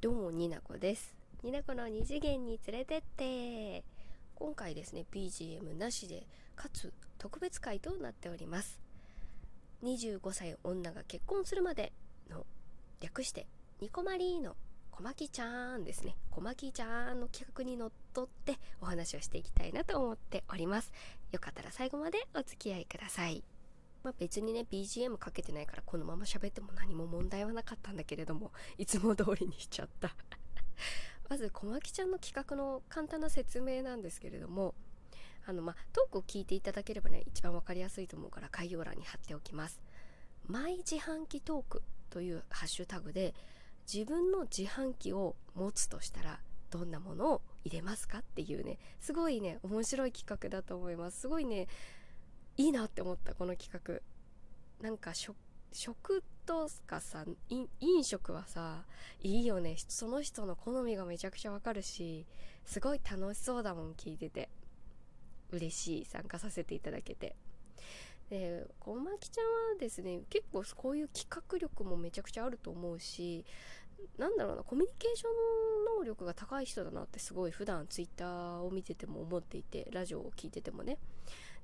どうもになこです。になこの二次元に連れてって。今回ですね BGM なしでかつ特別会となっております。25歳女が結婚するまでの略してニコマリーの小牧ちゃんですね。小牧ちゃんの企画にのっとってお話をしていきたいなと思っております。よかったら最後までお付き合いください。まあ、別にね BGM かけてないからこのまま喋っても何も問題はなかったんだけれどもいつも通りにしちゃった。まず小牧ちゃんの企画の簡単な説明なんですけれどもあのまあトークを聞いていただければね一番分かりやすいと思うから概要欄に貼っておきます。毎自販機トークというハッシュタグで自分の自販機を持つとしたらどんなものを入れますかっていうねすごいね面白い企画だと思います。すごいねいいなって思ったこの企画。なんか食とかさ飲食はさいいよね。その人の好みがめちゃくちゃわかるしすごい楽しそうだもん聞いてて。嬉しい参加させていただけて。で小牧ちゃんはですね結構こういう企画力もめちゃくちゃあると思うしなんだろうなコミュニケーション能力が高い人だなってすごい普段ツイッターを見てても思っていてラジオを聴いててもね。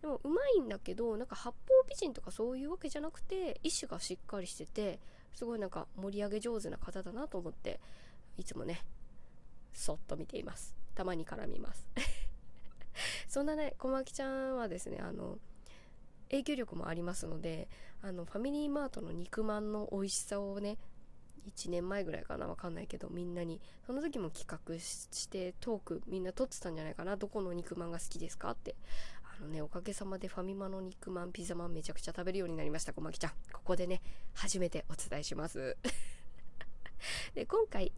でもうまいんだけどなんか八方美人とかそういうわけじゃなくて意志がしっかりしててすごいなんか盛り上げ上手な方だなと思っていつもねそっと見ています。たまに絡みます。そんなね小牧ちゃんはですねあの影響力もありますのであのファミリーマートの肉まんの美味しさをね1年前ぐらいかなわかんないけどみんなにその時も企画してトークみんな撮ってたんじゃないかな。どこの肉まんが好きですかってあのね、おかげさまでファミマの肉まん、ピザまんめちゃくちゃ食べるようになりました、小牧ちゃん。ここでね、初めてお伝えします。で、今回、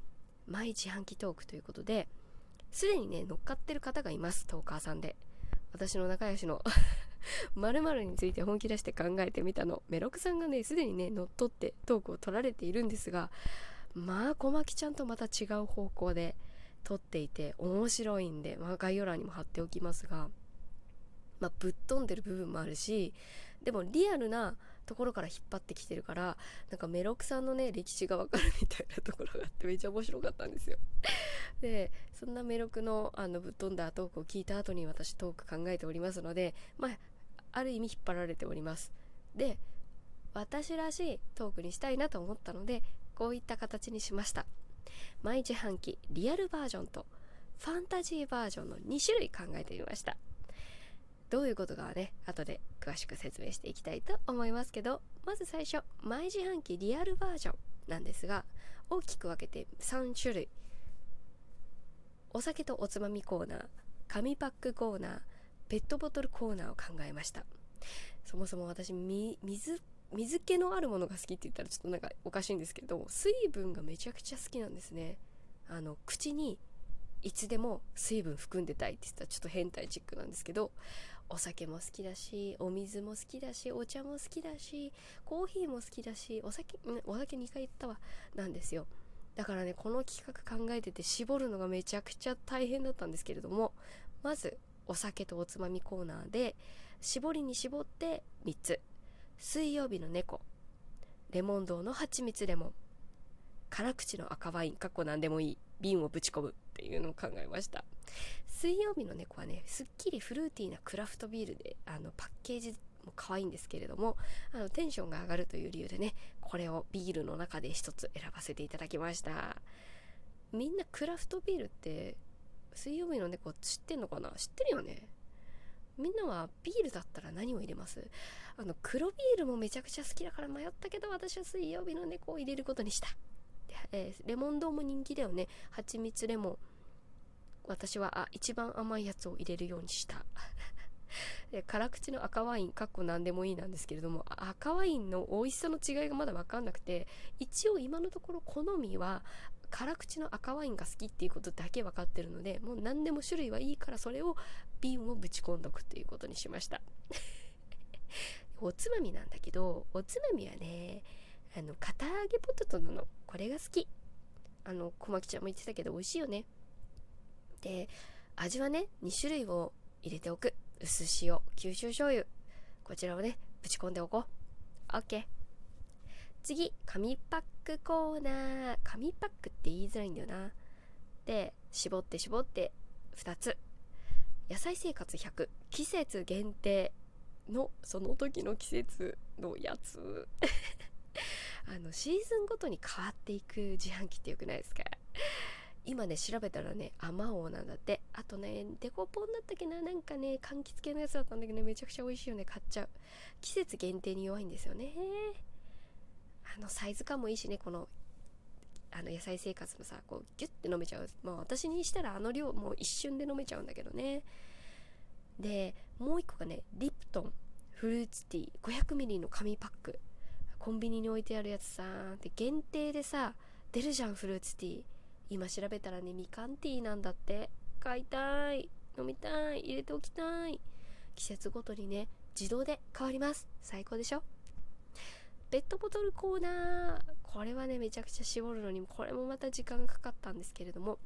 毎自販機トークということで、すでにね、乗っかってる方がいます、トーカーさんで。私の仲良しの 〇〇について本気出して考えてみたの。メロクさんがね、すでにね、乗っ取ってトークを取られているんですが、まあ、小牧ちゃんとまた違う方向で撮っていて面白いんで、まあ、概要欄にも貼っておきますが、まあ、ぶっ飛んでる部分もあるしでもリアルなところから引っ張ってきてるからなんかメロクさんのね歴史がわかるみたいなところがあってめちゃ面白かったんですよ。でそんなメロクのあのぶっ飛んだトークを聞いた後に私トーク考えておりますのでまあある意味引っ張られております。で私らしいトークにしたいなと思ったのでこういった形にしました。毎自販機リアルバージョンとファンタジーバージョンの2種類考えてみました。どういうことかはね後で詳しく説明していきたいと思いますけどまず最初毎自販機リアルバージョンなんですが大きく分けて3種類。お酒とおつまみコーナー紙パックコーナーペットボトルコーナーを考えました。そもそも私水水気のあるものが好きって言ったらちょっとなんかおかしいんですけど水分がめちゃくちゃ好きなんですね。あの口にいつでも水分含んでたいって言ったらちょっと変態チックなんですけどお酒も好きだしお水も好きだしお茶も好きだしコーヒーも好きだしお酒お酒2回言ったわ。なんですよ。だからねこの企画考えてて絞るのがめちゃくちゃ大変だったんですけれどもまずお酒とおつまみコーナーで絞りに絞って3つ。水曜日の猫。レモン堂の蜂蜜レモン。辛口の赤ワイン。かっこ何でもいい。瓶をぶち込むっていうのを考えました。水曜日の猫はねすっきりフルーティーなクラフトビールであのパッケージも可愛いんですけれどもあのテンションが上がるという理由でねこれをビールの中で一つ選ばせていただきました。みんなクラフトビールって水曜日の猫知ってんのかな？知ってるよね？みんなはビールだったら何を入れます？あの黒ビールもめちゃくちゃ好きだから迷ったけど私は水曜日の猫を入れることにした。えー、レモン丼も人気だよね。蜂蜜レモン。私はあ一番甘いやつを入れるようにした。辛口の赤ワインかっこ何でもいいなんですけれども赤ワインの美味しさの違いがまだ分かんなくて一応今のところ好みは辛口の赤ワインが好きっていうことだけ分かってるのでもう何でも種類はいいからそれを瓶をぶち込んどくっていうことにしました。おつまみなんだけどおつまみはねあの堅揚げポテトなの。これが好き。あの小牧ちゃんも言ってたけど美味しいよね。で味はね2種類を入れておく。薄塩九州醤油。こちらをねぶち込んでおこう。OK 次紙パックコーナー。紙パックって言いづらいんだよな。で絞って絞って。2つ。野菜生活100季節限定のその時の季節のやつ。あのシーズンごとに変わっていく自販機ってよくないですか？今ね調べたらねあまおうなんだって。あとねデコポンだったっけな。なんかね柑橘系のやつだったんだけどね。めちゃくちゃ美味しいよね。買っちゃう。季節限定に弱いんですよね。あのサイズ感もいいしね。このあの野菜生活のさこうギュッて飲めちゃう。まあ私にしたらあの量もう一瞬で飲めちゃうんだけどね。でもう一個がねリプトン。フルーツティー。500ml の紙パック。コンビニに置いてあるやつさで限定でさ出るじゃんフルーツティー。今調べたらねみかんティーなんだって。買いたい。飲みたい。入れておきたい。季節ごとにね自動で変わります。最高でしょ？ペットボトルコーナー。これはねめちゃくちゃ絞るのにこれもまた時間がかかったんですけれども。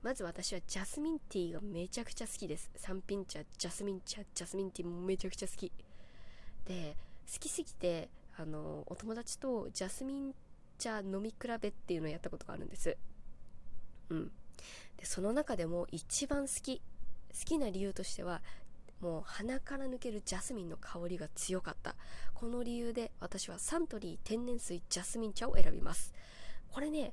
まず私はジャスミンティーがめちゃくちゃ好きです。三品茶ジャスミン茶ジャスミンティーもめちゃくちゃ好き。で好きすぎてあのお友達とジャスミン茶飲み比べっていうのをやったことがあるんです。うん。でその中でも一番好き好きな理由としてはもう鼻から抜けるジャスミンの香りが強かった。この理由で私はサントリー天然水ジャスミン茶を選びます。これね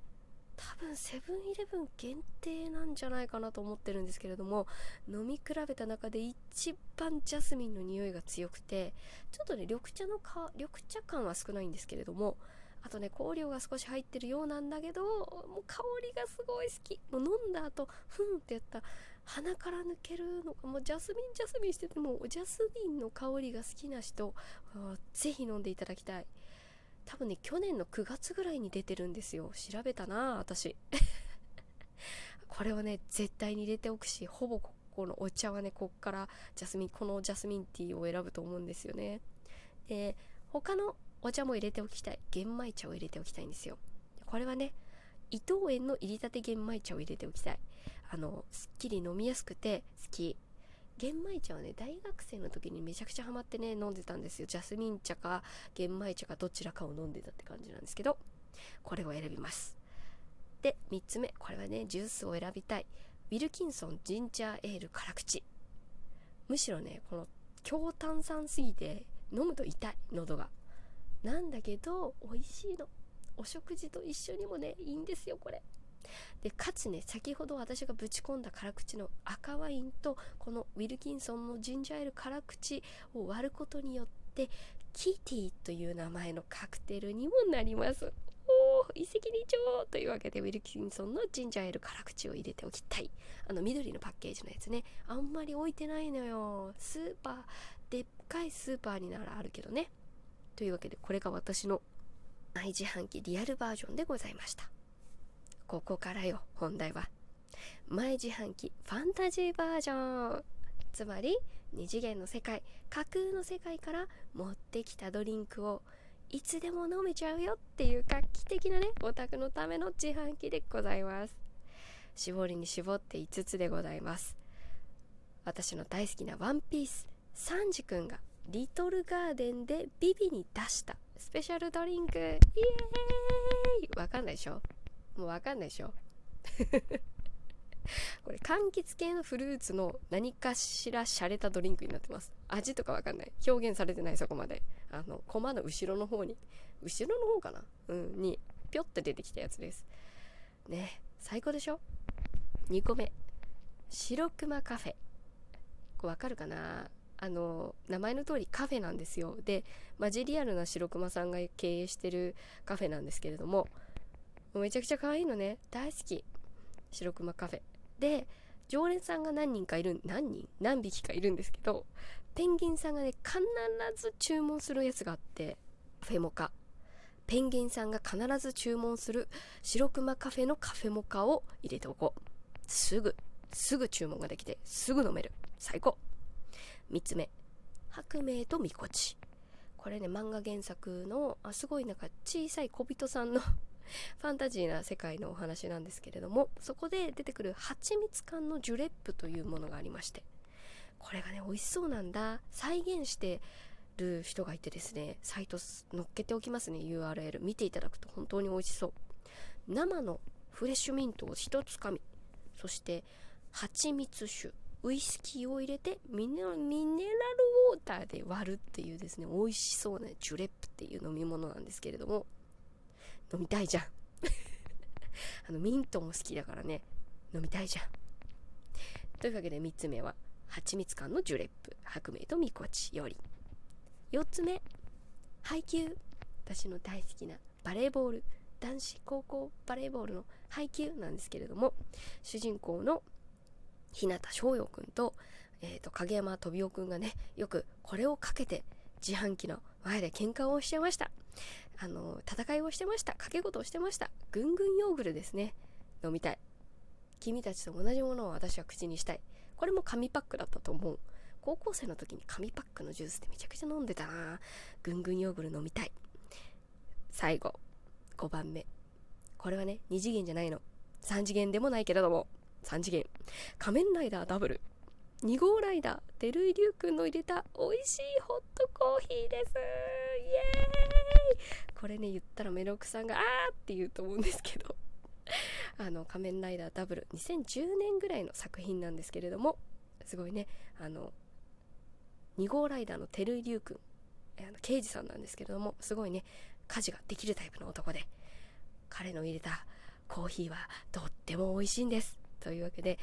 多分セブンイレブン限定なんじゃないかなと思ってるんですけれども飲み比べた中で一番ジャスミンの匂いが強くてちょっとね緑茶のか緑茶感は少ないんですけれどもあとね香料が少し入ってるようなんだけどもう香りがすごい好き。もう飲んだ後ふんってやった。鼻から抜けるのがもうジャスミンジャスミンしててもジャスミンの香りが好きな人ぜひ飲んでいただきたい。多分ね去年の9月ぐらいに出てるんですよ。調べたな私。これをね絶対に入れておくしほぼここのお茶はねこっからジャスミンこのジャスミンティーを選ぶと思うんですよね。で他のお茶も入れておきたい玄米茶を入れておきたいんですよ。これはね伊藤園の入りたて玄米茶を入れておきたい。あのすっきり飲みやすくて好き。玄米茶はね大学生の時にめちゃくちゃハマってね飲んでたんですよ。ジャスミン茶か玄米茶かどちらかを飲んでたって感じなんですけどこれを選びます。で3つ目。これはねジュースを選びたい。ウィルキンソンジンジャーエール辛口。むしろねこの強炭酸すぎて飲むと痛い喉が。なんだけど美味しいの。お食事と一緒にもねいいんですよこれ。でかつね先ほど私がぶち込んだ辛口の赤ワインとこのウィルキンソンのジンジャーエール辛口を割ることによってキティという名前のカクテルにもなります。おお一石二鳥というわけでウィルキンソンのジンジャーエール辛口を入れておきたい。あの緑のパッケージのやつね。あんまり置いてないのよ。スーパーでっかいスーパーにならあるけどね。というわけでこれが私の内自販機リアルバージョンでございました。ここからよ本題は。前自販機ファンタジーバージョン。つまり二次元の世界架空の世界から持ってきたドリンクをいつでも飲めちゃうよっていう画期的なねオタクのための自販機でございます。絞りに絞って5つでございます。私の大好きなワンピースサンジ君がリトルガーデンでビビに出した。スペシャルドリンク。イエーイ。わかんないでしょ？もうわかんないでしょ？これ柑橘系のフルーツの何かしら洒落たドリンクになってます。味とかわかんない。表現されてないそこまで。あのコマの後ろの方に。後ろの方かな？うんにぴょって出てきたやつです。ね最高でしょ？2個目。白熊カフェ。これわかるかな？あの名前の通りカフェなんですよ。でマジリアルな白熊さんが経営してるカフェなんですけれどもめちゃくちゃ可愛いのね。大好き白熊カフェ。で常連さんが何人かいる何人？何匹かいるんですけどペンギンさんがね必ず注文するやつがあってカフェモカ。ペンギンさんが必ず注文する白熊カフェのカフェモカを入れておこう。すぐすぐ注文ができてすぐ飲める。最高。3つ目。白明とみこち。これね漫画原作のあすごいなんか小さい小人さんの ファンタジーな世界のお話なんですけれどもそこで出てくる蜂蜜缶のジュレップというものがありまして。これがね美味しそうなんだ。再現してる人がいてですねサイト載っけておきますね URL 見ていただくと本当に美味しそう。生のフレッシュミントを1つかみ。そして蜂蜜酒。ウイスキーを入れてミネミネラルウォーターで割るっていうですね美味しそうなジュレップっていう飲み物なんですけれども飲みたいじゃん。あのミントも好きだからね飲みたいじゃん。というわけで3つ目は蜂蜜缶のジュレップ白明とみこちより。4つ目配球私の大好きなバレーボール。男子高校バレーボールの配球なんですけれども主人公の日向翔陽くんと,、えーと、影山飛雄くんがねよくこれをかけて自販機の前で喧嘩をしてました。あの戦いをしてました。掛け事をしてました。ぐんぐんヨーグルですね。飲みたい。君たちと同じものを私は口にしたい。これも紙パックだったと思う。高校生の時に紙パックのジュースってめちゃくちゃ飲んでたな。ぐんぐんヨーグル飲みたい。最後5番目。これはね2次元じゃないの。3次元でもないけれども。3次元。仮面ライダーダブル。2号ライダー照井龍君の入れた美味しいホットコーヒーです。イエーイ。これね言ったらメロクさんがあーって言うと思うんですけど。あの仮面ライダーダブル。2010年ぐらいの作品なんですけれども。すごいね。あの2号ライダーの照井龍君あの刑事さんなんですけれども。すごいね。家事ができるタイプの男で。彼の入れたコーヒーはとっても美味しいんです。というわけで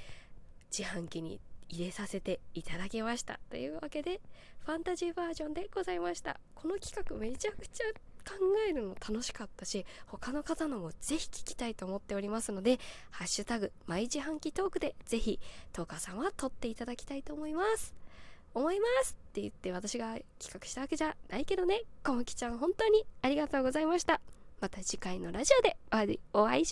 自販機に入れさせていただきましたというわけでファンタジーバージョンでございました。この企画めちゃくちゃ考えるの楽しかったし他の方のもぜひ聞きたいと思っておりますので「ハッシュタグ毎自販機トーク」でぜひトーカさんは撮っていただきたいと思います。思いますって言って私が企画したわけじゃないけどね。こもきちゃん本当にありがとうございました。また次回のラジオでお会いしましょう。